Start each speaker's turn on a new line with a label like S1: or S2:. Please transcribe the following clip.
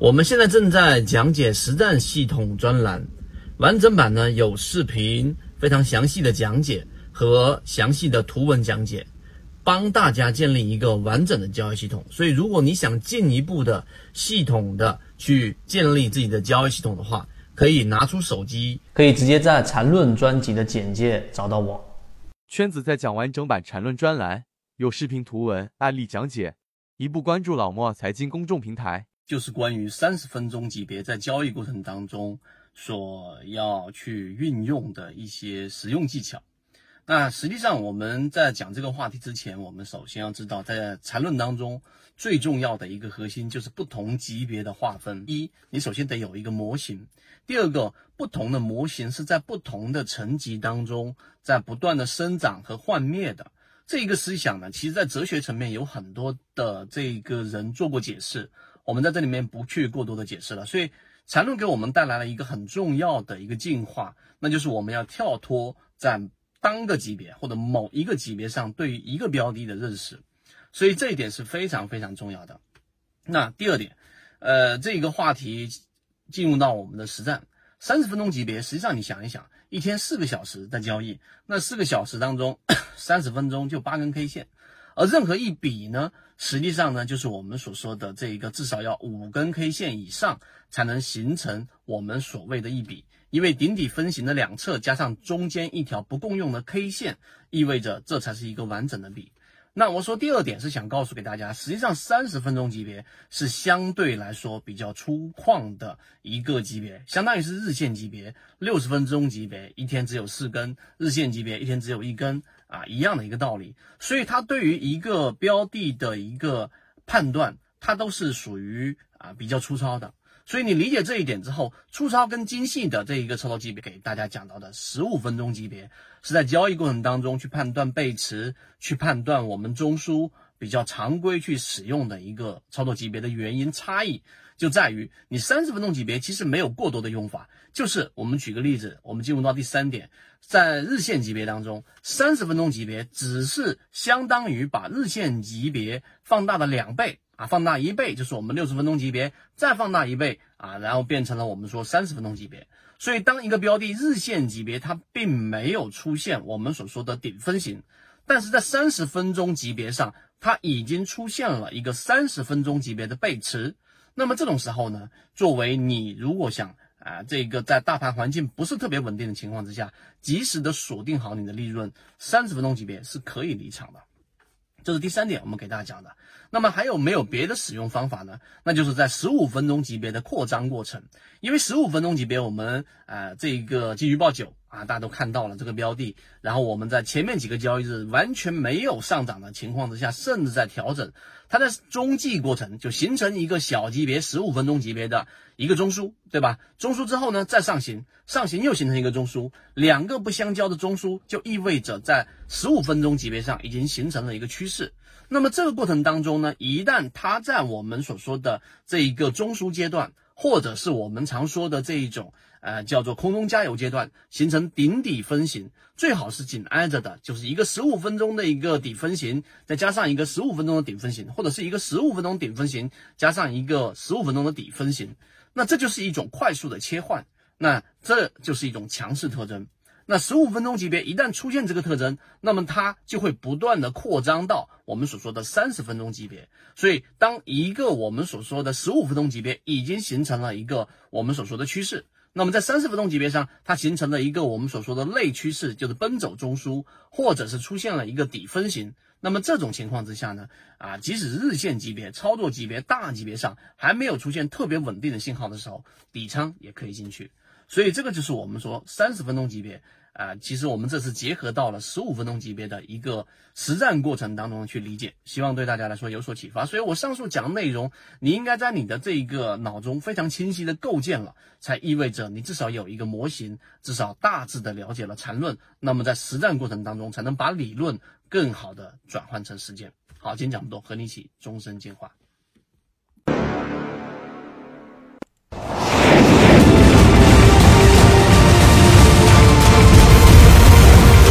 S1: 我们现在正在讲解实战系统专栏，完整版呢有视频，非常详细的讲解和详细的图文讲解，帮大家建立一个完整的交易系统。所以，如果你想进一步的系统的去建立自己的交易系统的话，可以拿出手机，
S2: 可以直接在缠论专辑的简介找到我。
S3: 圈子在讲完整版缠论专栏，有视频、图文、案例讲解，一步关注老莫财经公众平台。
S1: 就是关于三十分钟级别在交易过程当中所要去运用的一些实用技巧。那实际上我们在讲这个话题之前，我们首先要知道，在缠论当中最重要的一个核心就是不同级别的划分。一，你首先得有一个模型；第二个，不同的模型是在不同的层级当中在不断的生长和幻灭的。这一个思想呢，其实在哲学层面有很多的这个人做过解释。我们在这里面不去过多的解释了，所以缠论给我们带来了一个很重要的一个进化，那就是我们要跳脱在单个级别或者某一个级别上对于一个标的的认识，所以这一点是非常非常重要的。那第二点，呃，这个话题进入到我们的实战，三十分钟级别，实际上你想一想，一天四个小时在交易，那四个小时当中，三十分钟就八根 K 线。而任何一笔呢，实际上呢，就是我们所说的这一个至少要五根 K 线以上才能形成我们所谓的一笔，因为顶底分型的两侧加上中间一条不共用的 K 线，意味着这才是一个完整的笔。那我说第二点是想告诉给大家，实际上三十分钟级别是相对来说比较粗犷的一个级别，相当于是日线级别，六十分钟级别一天只有四根，日线级别一天只有一根。啊，一样的一个道理，所以它对于一个标的的一个判断，它都是属于啊比较粗糙的。所以你理解这一点之后，粗糙跟精细的这一个操作级别，给大家讲到的十五分钟级别，是在交易过程当中去判断背驰，去判断我们中枢比较常规去使用的一个操作级别的原因差异。就在于你三十分钟级别其实没有过多的用法，就是我们举个例子，我们进入到第三点，在日线级别当中，三十分钟级别只是相当于把日线级别放大了两倍啊，放大一倍就是我们六十分钟级别，再放大一倍啊，然后变成了我们说三十分钟级别。所以当一个标的日线级别它并没有出现我们所说的顶分型，但是在三十分钟级别上，它已经出现了一个三十分钟级别的背驰。那么这种时候呢，作为你如果想啊，这个在大盘环境不是特别稳定的情况之下，及时的锁定好你的利润，三十分钟级别是可以离场的。这是第三点，我们给大家讲的。那么还有没有别的使用方法呢？那就是在十五分钟级别的扩张过程，因为十五分钟级别我们呃这一个金鱼报九啊，大家都看到了这个标的，然后我们在前面几个交易日完全没有上涨的情况之下，甚至在调整，它在中继过程就形成一个小级别十五分钟级别的一个中枢，对吧？中枢之后呢，再上行，上行又形成一个中枢，两个不相交的中枢就意味着在十五分钟级别上已经形成了一个趋势。那么这个过程当中呢，一旦它在我们所说的这一个中枢阶段，或者是我们常说的这一种呃叫做空中加油阶段，形成顶底分型，最好是紧挨着的，就是一个十五分钟的一个底分型，再加上一个十五分钟的顶分型，或者是一个十五分钟顶分型加上一个十五分钟的底分型，那这就是一种快速的切换，那这就是一种强势特征。那十五分钟级别一旦出现这个特征，那么它就会不断的扩张到我们所说的三十分钟级别。所以，当一个我们所说的十五分钟级别已经形成了一个我们所说的趋势，那么在三十分钟级别上，它形成了一个我们所说的类趋势，就是奔走中枢，或者是出现了一个底分型。那么这种情况之下呢，啊，即使日线级别、操作级别、大级别上还没有出现特别稳定的信号的时候，底仓也可以进去。所以这个就是我们说三十分钟级别。啊，其实我们这次结合到了十五分钟级别的一个实战过程当中去理解，希望对大家来说有所启发。所以我上述讲的内容，你应该在你的这一个脑中非常清晰的构建了，才意味着你至少有一个模型，至少大致的了解了缠论。那么在实战过程当中，才能把理论更好的转换成实践。好，今天讲不多，和你一起终身进化。